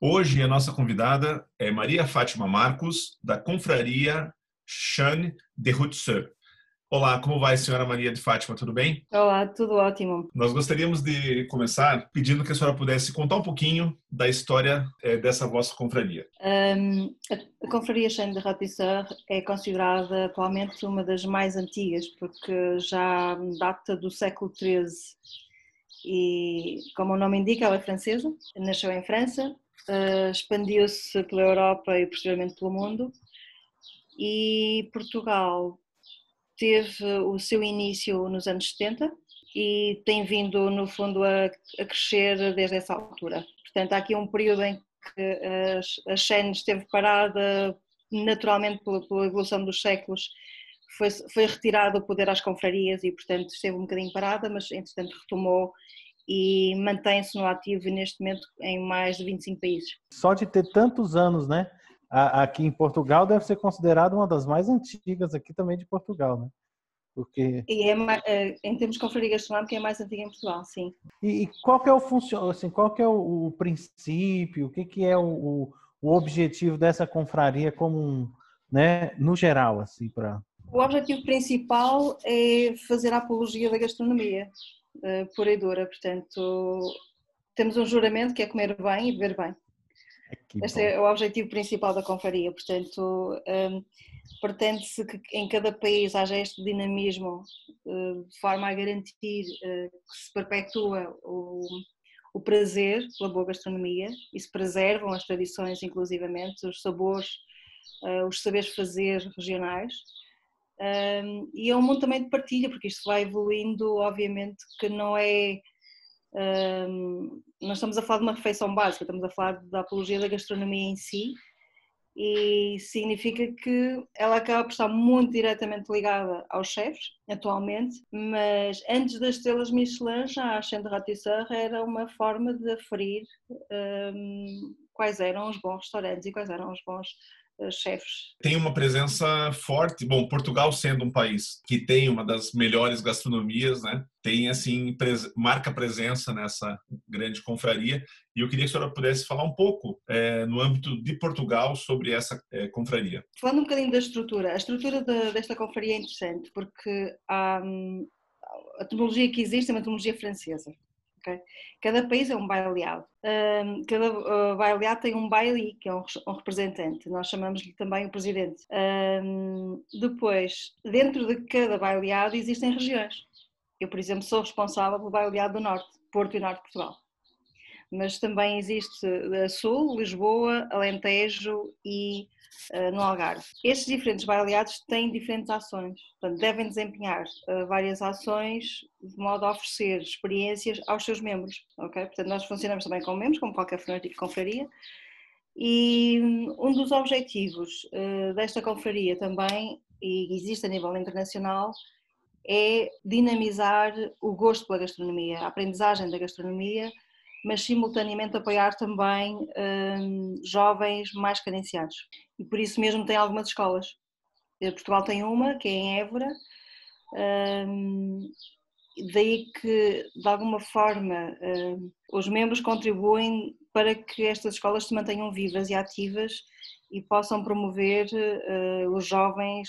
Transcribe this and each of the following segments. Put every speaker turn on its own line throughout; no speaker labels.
Hoje a nossa convidada é Maria Fátima Marcos, da Confraria Chan de Hutse. Olá, como vai, senhora Maria de Fátima? Tudo bem?
Olá, tudo ótimo.
Nós gostaríamos de começar pedindo que a senhora pudesse contar um pouquinho da história é, dessa vossa confraria.
Um, a Confraria Chan de Ratisseur é considerada atualmente uma das mais antigas, porque já data do século XIII e, como o nome indica, ela é francesa, nasceu em França uh, expandiu-se pela Europa e posteriormente pelo mundo. E Portugal teve o seu início nos anos 70 e tem vindo, no fundo, a, a crescer desde essa altura. Portanto, há aqui um período em que a, a esteve parada naturalmente pela, pela evolução dos séculos, foi, foi retirado o poder às confrarias e, portanto, esteve um bocadinho parada, mas, entretanto, retomou e mantém-se no ativo neste momento em mais de 25 países.
Só de ter tantos anos, né? Aqui em Portugal deve ser considerada uma das mais antigas aqui também de Portugal, né?
Porque... E é, é em termos de confraria gastronómica é mais antiga em Portugal, sim.
E, e qual que é o funcio... assim, qual que é o, o princípio, o que, que é o, o, objetivo dessa confraria como um, né, no geral, assim, para...
O objetivo principal é fazer a apologia da gastronomia uh, pura e dura. Portanto, temos um juramento que é comer bem e beber bem. Que este bom. é o objetivo principal da confraria. Portanto, um, pretende-se que em cada país haja este dinamismo uh, de forma a garantir uh, que se perpetua o, o prazer pela boa gastronomia e se preservam as tradições, inclusivamente, os sabores, uh, os saberes fazer regionais um, e é um mundo também de partilha, porque isto vai evoluindo, obviamente, que não é. Um, nós estamos a falar de uma refeição básica, estamos a falar da apologia da gastronomia em si, e significa que ela acaba por estar muito diretamente ligada aos chefes, atualmente, mas antes das estrelas Michelin, já a Chaîne de era uma forma de aferir um, quais eram os bons restaurantes e quais eram os bons chefes.
Tem uma presença forte. Bom, Portugal sendo um país que tem uma das melhores gastronomias, né? Tem assim pres marca presença nessa grande confraria. E eu queria que a senhora pudesse falar um pouco é, no âmbito de Portugal sobre essa é, confraria.
Falando um bocadinho da estrutura, a estrutura de, desta confraria é interessante porque há, a terminologia que existe é uma terminologia francesa. Cada país é um bailiado. Um, cada uh, bailiado tem um baile, que é um, um representante. Nós chamamos-lhe também o presidente. Um, depois, dentro de cada bailiado existem regiões. Eu, por exemplo, sou responsável pelo bailiado do Norte, Porto e Norte de Portugal. Mas também existe a Sul, Lisboa, Alentejo e uh, no Algarve. Estes diferentes baileados têm diferentes ações, portanto, devem desempenhar uh, várias ações de modo a oferecer experiências aos seus membros, ok? Portanto, nós funcionamos também com membros, como qualquer confraria, e um dos objetivos uh, desta confraria também, e existe a nível internacional, é dinamizar o gosto pela gastronomia, a aprendizagem da gastronomia, mas simultaneamente apoiar também um, jovens mais carenciados. E por isso mesmo tem algumas escolas. Eh, Portugal tem uma, que é em Évora, um, daí que, de alguma forma, um, os membros contribuem para que estas escolas se mantenham vivas e ativas e possam promover uh, os jovens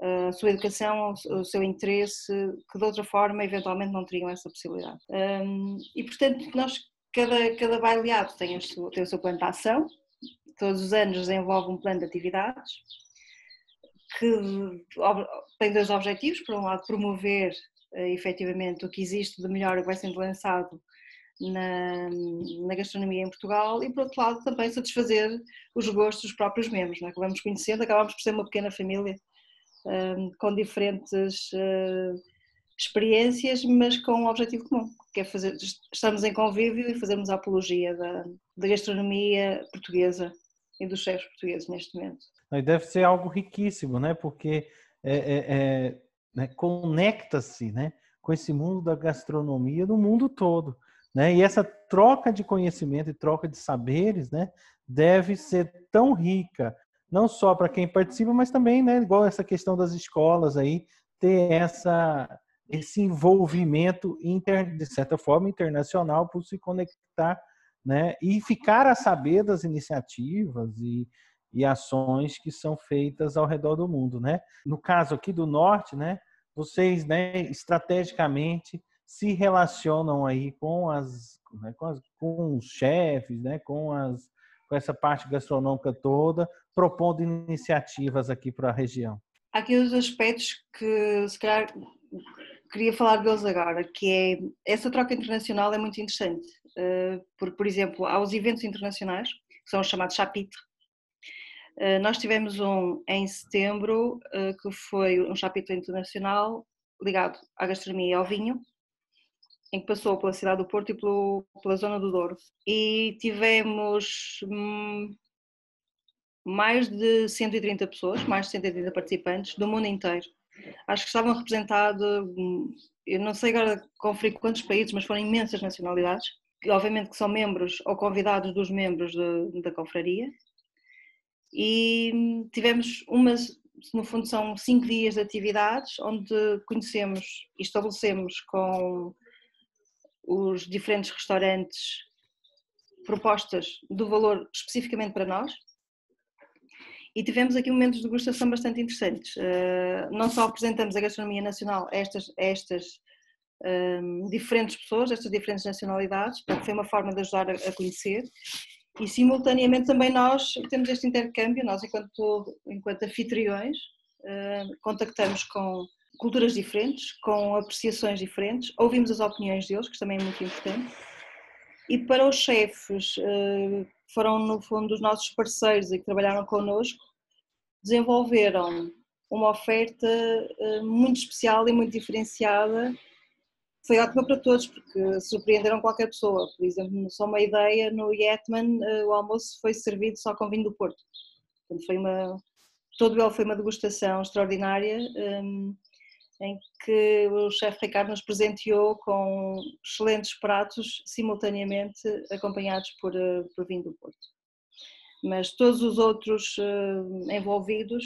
a sua educação, o seu interesse, que de outra forma eventualmente não teriam essa possibilidade. E portanto, nós, cada, cada baileado tem o, seu, tem o seu plano de ação, todos os anos desenvolve um plano de atividades que tem dois objetivos, por um lado promover uh, efetivamente o que existe de melhor que vai sendo lançado na, na, gastronomia em Portugal e, por outro lado, também satisfazer os gostos dos próprios membros. Não é? Acabamos conhecendo, acabamos por ser uma pequena família com diferentes uh, experiências, mas com um objetivo comum, que é fazer, estamos em convívio e fazermos a apologia da, da gastronomia portuguesa e dos chefes portugueses neste momento.
E deve ser algo riquíssimo, né? Porque é, é, é, né? conecta-se né? com esse mundo da gastronomia no mundo todo. Né? E essa troca de conhecimento e troca de saberes né? deve ser tão rica, não só para quem participa, mas também, né, igual essa questão das escolas aí, ter essa, esse envolvimento, inter, de certa forma, internacional, por se conectar né, e ficar a saber das iniciativas e, e ações que são feitas ao redor do mundo, né? No caso aqui do norte, né, vocês, né, estrategicamente se relacionam aí com as, né, com, as, com os chefes, né, com as com essa parte gastronômica toda, propondo iniciativas aqui para a região.
Aqui os aspectos que se calhar queria falar deles agora, que é essa troca internacional é muito interessante, eh, porque, por exemplo, há os eventos internacionais, que são os chamados chapitres, eh, nós tivemos um em setembro, eh, que foi um chapitre internacional ligado à gastronomia e ao vinho, em que passou pela cidade do Porto e pelo, pela zona do Douro. E tivemos hum, mais de 130 pessoas, mais de 130 participantes do mundo inteiro. Acho que estavam representados, hum, eu não sei agora conferir quantos países, mas foram imensas nacionalidades, que obviamente que são membros ou convidados dos membros de, da confraria e tivemos umas, no fundo são cinco dias de atividades onde conhecemos e estabelecemos com os diferentes restaurantes propostas do valor especificamente para nós e tivemos aqui momentos de degustação bastante interessantes. Uh, não só apresentamos a gastronomia nacional a estas, a estas um, diferentes pessoas, estas diferentes nacionalidades, porque foi uma forma de ajudar a, a conhecer e simultaneamente também nós temos este intercâmbio, nós enquanto, enquanto anfitriões uh, contactamos com culturas diferentes, com apreciações diferentes, ouvimos as opiniões deles, que também é muito importante, e para os chefes, uh, foram no fundo os nossos parceiros e que trabalharam connosco, desenvolveram uma oferta uh, muito especial e muito diferenciada foi ótima para todos, porque surpreenderam qualquer pessoa. Por exemplo, só uma ideia, no Yetman eh, o almoço foi servido só com vinho do Porto. Portanto, foi uma, todo ele foi uma degustação extraordinária, em que o chefe Ricardo nos presenteou com excelentes pratos, simultaneamente acompanhados por, eh, por vinho do Porto. Mas todos os outros uh, envolvidos,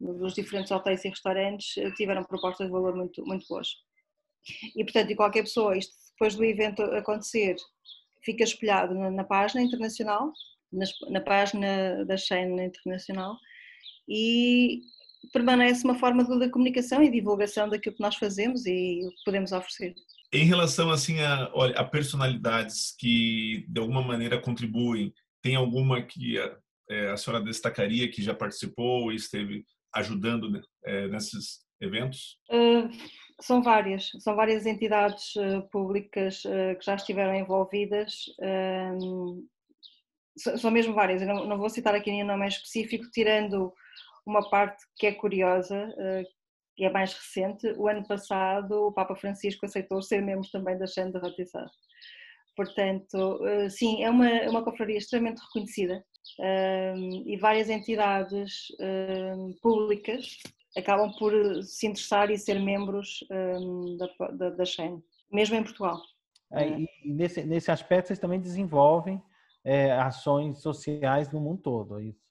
nos diferentes hotéis e restaurantes, tiveram propostas de valor muito, muito boas. E, portanto, e qualquer pessoa, isto depois do evento acontecer, fica espelhado na, na página internacional, na, na página da Shane Internacional, e permanece uma forma de, comunicação e divulgação daquilo que nós fazemos e o que podemos oferecer.
Em relação assim a, olha, a personalidades que de alguma maneira contribuem, tem alguma que a, é, a senhora destacaria que já participou e esteve ajudando né, é, nesses eventos?
Uh, são várias, são várias entidades uh, públicas uh, que já estiveram envolvidas, são mesmo várias, eu não, não, vou citar aqui nenhum nome específico, tirando uma parte que é curiosa, uh, que é mais recente, o ano passado o Papa Francisco aceitou ser membro também da Xande de Ratissar. Portanto, sim, é uma, é uma confraria extremamente reconhecida um, e várias entidades um, públicas acabam por se interessar e ser membros da, da, da Shen, mesmo em Portugal.
É, e nesse, nesse aspecto, vocês também desenvolvem é, ações sociais no mundo todo, é isso?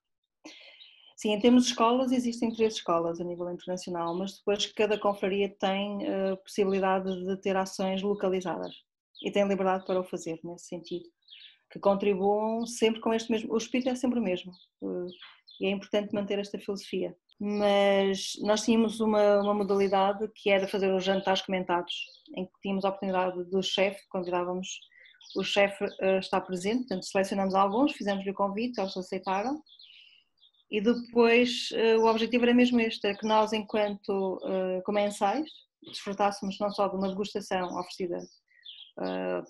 Sim, em termos de escolas, existem três escolas a nível internacional, mas depois cada confraria tem a uh, possibilidade de ter ações localizadas e tem liberdade para o fazer nesse sentido, que contribuam sempre com este mesmo. O espírito é sempre o mesmo uh, e é importante manter esta filosofia mas nós tínhamos uma, uma modalidade que era fazer os jantares comentados, em que tínhamos a oportunidade do chefe, convidávamos o chefe a estar presente, portanto selecionamos alguns, fizemos-lhe o convite, eles aceitaram, e depois eh, o objetivo era mesmo este, é que nós enquanto eh, comensais desfrutássemos não só de uma degustação oferecida uh,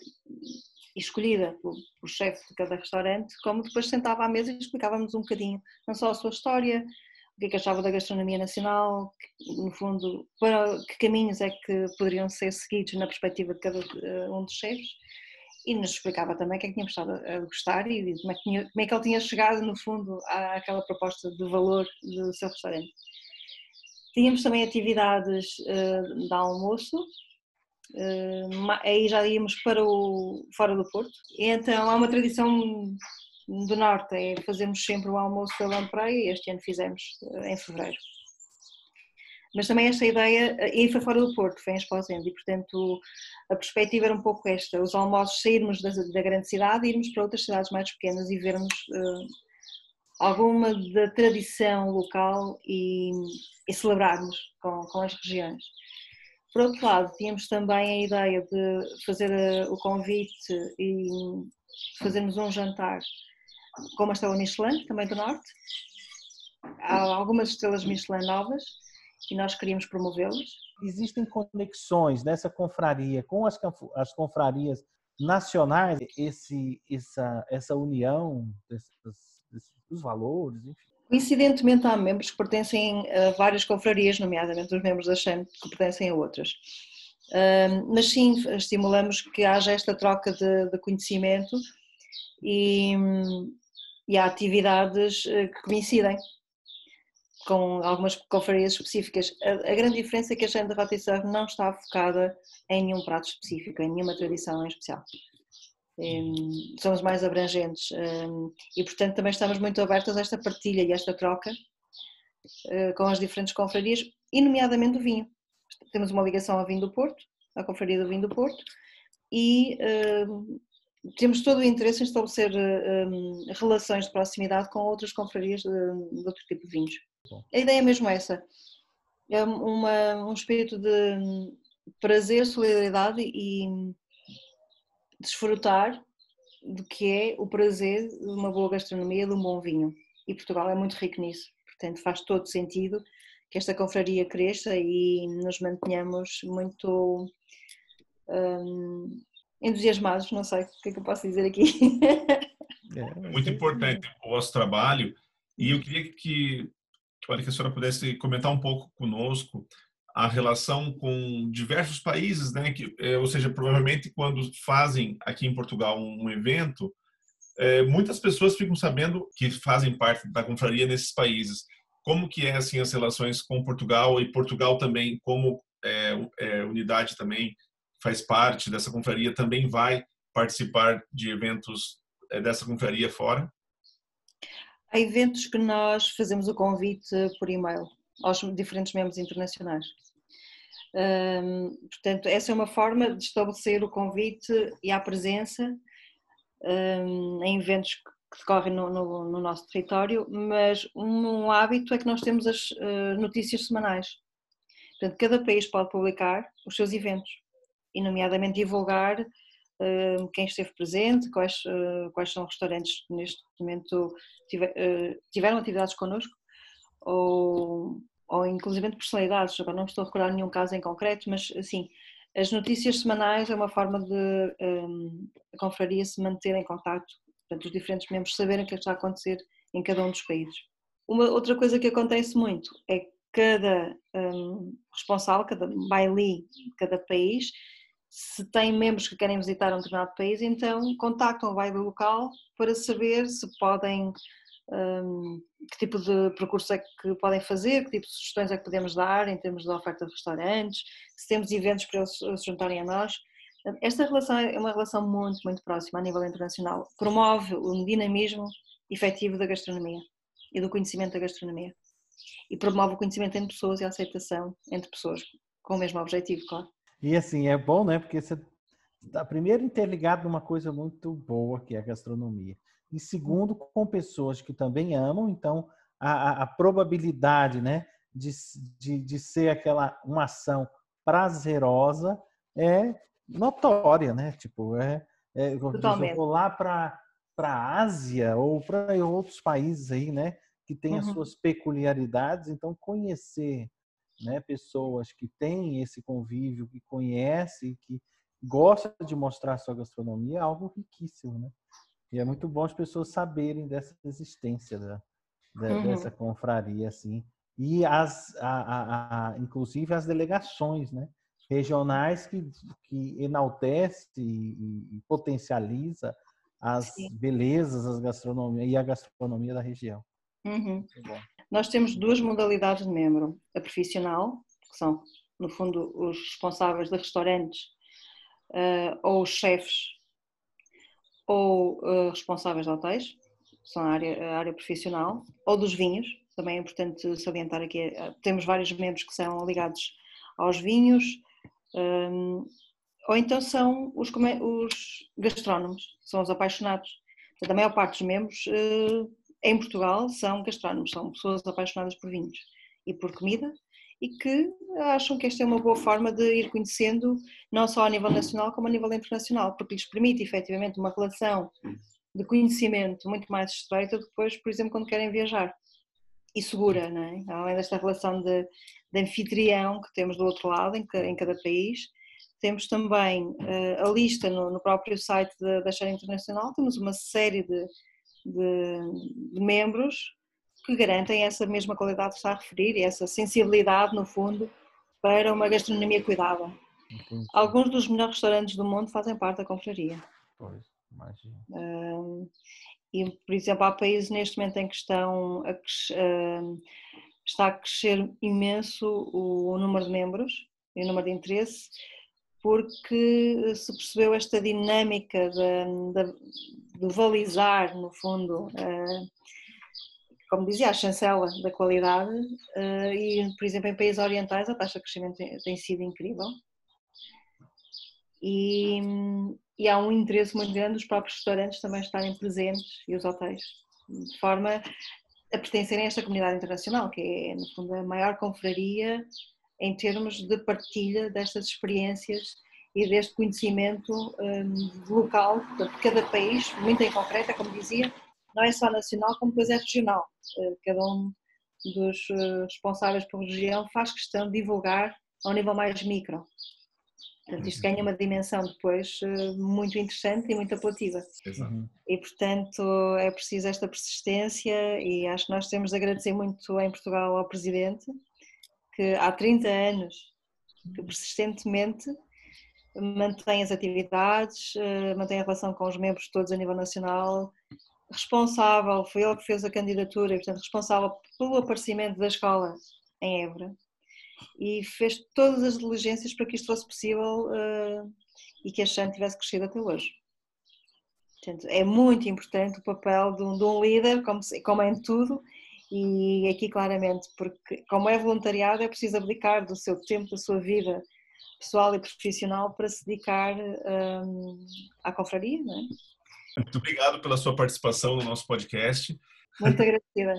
escolhida pelo, pelo chefe de cada restaurante, como depois sentava à mesa e explicávamos um bocadinho, não só a sua história, o que é que achava da gastronomia nacional, no fundo, para que caminhos é que poderiam ser seguidos na perspectiva de cada eh, um dos chefes e nos explicava também o que é que tínhamos estado a gostar e como é que, tinha, como é que ele tinha chegado, no fundo, àquela proposta de valor do seu restaurante. Tínhamos também atividades uh, de almoço, uh, aí já íamos para o fora do Porto. Então há uma tradição do Norte, é fazermos sempre o almoço da lampreia e este ano fizemos uh, em fevereiro. Mas também esta ideia, e foi fora do Porto, foi em Esposende, e portanto a perspectiva era um pouco esta, os almoços sairmos da, da grande cidade e irmos para outras cidades mais pequenas e vermos uh, alguma da tradição local e, e celebrarmos com, com, as regiões. Por outro lado, tínhamos também a ideia de fazer eh, o convite e fazermos um jantar com uma estrela Michelin, também do Norte. Há algumas estrelas Michelin novas e nós queríamos promovê-las.
Existem conexões nessa confraria com as, as confrarias nacionais, esse, essa, essa união desses, dos valores, enfim.
Coincidentemente, há membros que pertencem a várias confrarias, nomeadamente os membros da SHAM que pertencem a outras. mas sim, estimulamos que haja esta troca de, de conhecimento e, e há atividades eh, que coincidem com algumas confrarias específicas. A, a, grande diferença é que a Shane de Rota e Surf não está focada em nenhum prato específico, em nenhuma tradição em especial. Um, somos mais abrangentes um, e, portanto, também estamos muito abertos a esta partilha e esta troca uh, com as diferentes confrarias, e nomeadamente o vinho. Temos uma ligação ao vinho do Porto, à confraria do vinho do Porto, e uh, temos todo o interesse em estabelecer uh, relações de proximidade com outras confrarias de, de outro tipo de vinhos. A ideia é mesmo essa. É uma, um espírito de prazer, solidariedade e desfrutar do que é o prazer de uma boa gastronomia, de um bom vinho. E Portugal é muito rico nisso. Portanto, faz todo sentido que esta confraria cresça e nos mantenhamos muito hum, entusiasmados. Não sei o que é que eu posso dizer aqui.
É muito importante o vosso trabalho e eu queria que Olha, que a senhora pudesse comentar um pouco conosco a relação com diversos países, né? Que, é, ou seja, provavelmente quando fazem aqui em Portugal um evento, é, muitas pessoas ficam sabendo que fazem parte da confraria nesses países. Como que é assim as relações com Portugal e Portugal também como é, unidade também faz parte dessa confraria também vai participar de eventos dessa confraria fora?
Há eventos que nós fazemos o convite por e-mail aos diferentes membros internacionais. Portanto, essa é uma forma de estabelecer o convite e a presença em eventos que decorrem no, no, no, nosso território, mas um, hábito é que nós temos as uh, notícias semanais. Portanto, cada país pode publicar os seus eventos e, nomeadamente, divulgar quem esteve presente, quais, eh, quais são restaurantes que neste momento eh, tiveram atividades connosco, ou, ou inclusive personalidades, agora não estou a recordar nenhum caso em concreto, mas assim, as notícias semanais é uma forma de um, a confraria se manter em contato, portanto os diferentes membros saberem o que está a acontecer em cada um dos países. Uma outra coisa que acontece muito é que cada um, responsável, cada baili de cada país se têm membros que querem visitar um determinado país, então contactam o vibe local para saber se podem, um, que tipo de percurso é que podem fazer, que tipo de sugestões é que podemos dar em termos de oferta de restaurantes, se temos eventos para eles se juntarem a nós. Esta relação é uma relação muito, muito próxima a nível internacional. Promove o dinamismo efetivo da gastronomia e do conhecimento da gastronomia. E promove o conhecimento entre pessoas e a aceitação entre pessoas, com o mesmo objetivo, claro.
E assim, é bom, né? Porque você está primeiro interligado numa coisa muito boa, que é a gastronomia. E segundo, com pessoas que também amam, então a, a, a probabilidade, né, de, de, de ser aquela uma ação prazerosa é notória, né? Tipo, é, é eu vou lá para a Ásia ou para outros países aí, né, que têm uhum. as suas peculiaridades, então conhecer né, pessoas que têm esse convívio, que conhecem, que gosta de mostrar a sua gastronomia, é algo riquíssimo, né? E é muito bom as pessoas saberem dessa existência da, da uhum. dessa confraria, assim. E as, a, a, a, inclusive as delegações, né? regionais que, que enaltece e, e potencializa as Sim. belezas as gastronomia, e a gastronomia da região.
Uhum. Nós temos duas modalidades de membro: a profissional, que são, no fundo, os responsáveis de restaurantes uh, ou os chefes ou uh, responsáveis de hotéis, são a área, a área profissional, ou dos vinhos, também é importante salientar aqui, eh, temos vários membros que são ligados aos vinhos, um, ou então são os, os, gastrónomos, são os apaixonados. a maior parte dos membros uh, em Portugal são gastrónomos, são pessoas apaixonadas por vinhos e por comida e que acham que esta é uma boa forma de ir conhecendo, não só a nível nacional como a nível internacional, porque lhes permite efetivamente uma relação de conhecimento muito mais estreita depois, por exemplo, quando querem viajar e segura, não é? além desta relação de, de anfitrião que temos do outro lado, em, em cada país. Temos também uh, a lista no, no, próprio site da, da Share Internacional, temos uma série de, de, de, membros que garantem essa mesma qualidade que está a referir e essa sensibilidade, no fundo, para uma gastronomia cuidada. Entendi. Alguns dos melhores restaurantes do mundo fazem parte da confraria.
Pois, imagino.
Uh, e, por exemplo, há países neste momento em que estão a, uh, está a crescer imenso o, o número de membros e o número de interesse, porque se percebeu esta dinâmica de, de no fundo, uh, como dizia, a chancela da qualidade, uh, e, por exemplo, em países orientais a taxa de crescimento tem sido incrível. E, e, há um interesse muito grande dos próprios restaurantes também estarem presentes e os hotéis, de forma a pertencerem a esta comunidade internacional, que é, no fundo, a maior confraria em termos de partilha destas experiências e deste conhecimento um, local de cada país, muito em concreto, é como dizia, não é só nacional, como depois é regional. Eh, cada um dos eh, responsáveis por região faz questão de divulgar ao nível mais micro. Portanto, isto ganha uma dimensão depois eh, muito interessante e muito apelativa. Exato. E, portanto, é preciso esta persistência e acho que nós temos de agradecer muito em Portugal ao Presidente, que há 30 anos, que persistentemente mantém as atividades, eh, mantém a relação com os membros todos a nível nacional, responsável, foi ele que fez a candidatura, portanto, responsável pelo aparecimento da escola em Évora e fez todas as diligências para que isto fosse possível uh, e que a Xan tivesse crescido até hoje. Portanto, é muito importante o papel de um, de um líder, como, como é em tudo, e aqui claramente, porque como é voluntariado, é preciso abdicar do seu tempo, da sua vida pessoal e profissional para se dedicar um, à confraria. Não é?
Muito obrigado pela sua participação no nosso podcast.
Muito agradecida.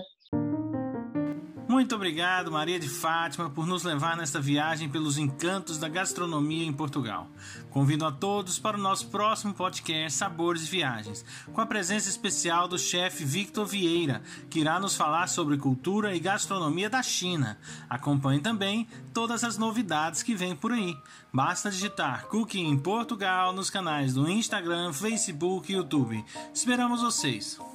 Muito obrigado, Maria de Fátima, por nos levar nesta viagem pelos encantos da gastronomia em Portugal. Convido a todos para o nosso próximo podcast Sabores e Viagens, com a presença especial do chefe Victor Vieira, que irá nos falar sobre cultura e gastronomia da China. Acompanhe também todas as novidades que vêm por aí. Basta digitar Cooking em Portugal nos canais do Instagram, Facebook e YouTube. Esperamos vocês!